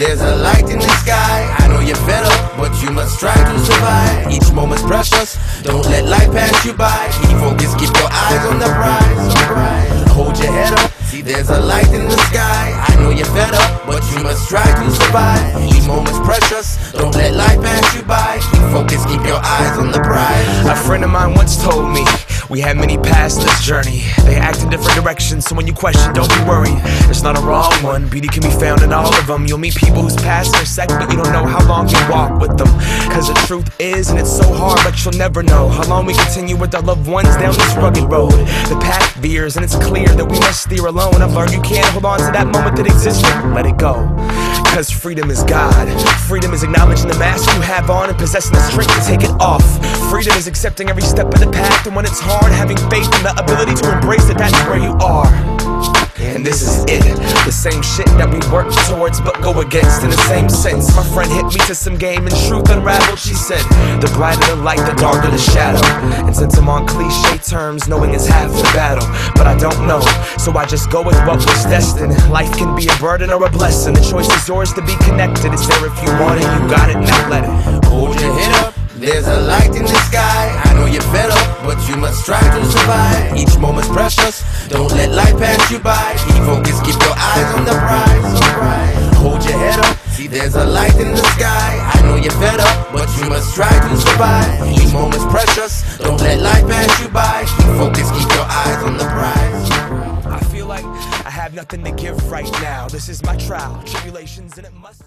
There's a light in the sky. I know you're fed up, but you must try to survive. Each moment's precious. Don't let life pass you by. Keep focused, keep your eyes on the prize. prize. Hold your head up. See, there's a light in the sky. I know you're fed up, but you must try to survive. Each moment's precious. Don't let life pass by. Keep your eyes on the prize. A friend of mine once told me we had many paths this journey. They act in different directions, so when you question, don't be worried. It's not a wrong one. Beauty can be found in all of them. You'll meet people whose past intersect, but you don't know how long you walk with them. Cause the truth is, and it's so hard, but you'll never know how long we continue with our loved ones down this rugged road. The path veers, and it's clear that we must steer alone. I've learned you can't hold on to that moment that existed. Let it go. Cause freedom is God. Freedom is acknowledging the mask you have on and possessing the strength to take it off. Freedom is accepting every step of the path, and when it's hard, having faith in the ability to embrace it, that's where you are. And this is it. The same shit that we work towards but go against in the same sense. My friend hit me to some game and truth unraveled. She said, The brighter the light, the darker the shadow. And since I'm on cliche terms, knowing is half the battle. Don't know, so I just go with what was destined. Life can be a burden or a blessing. The choice is yours to be connected. It's there if you want it, you got it, now let it. Hold your head up. There's a light in the sky. I know you're fed up, but you must try to survive. Each moment's precious. Don't let life pass you by. Keep focused, keep your eyes on the prize. Hold your head up. See, there's a light in the sky. I know you're fed up, but you must try to survive. Each moment's precious. Don't let life pass you by. Keep focused, nothing to give right now. This is my trial, tribulations, and it must.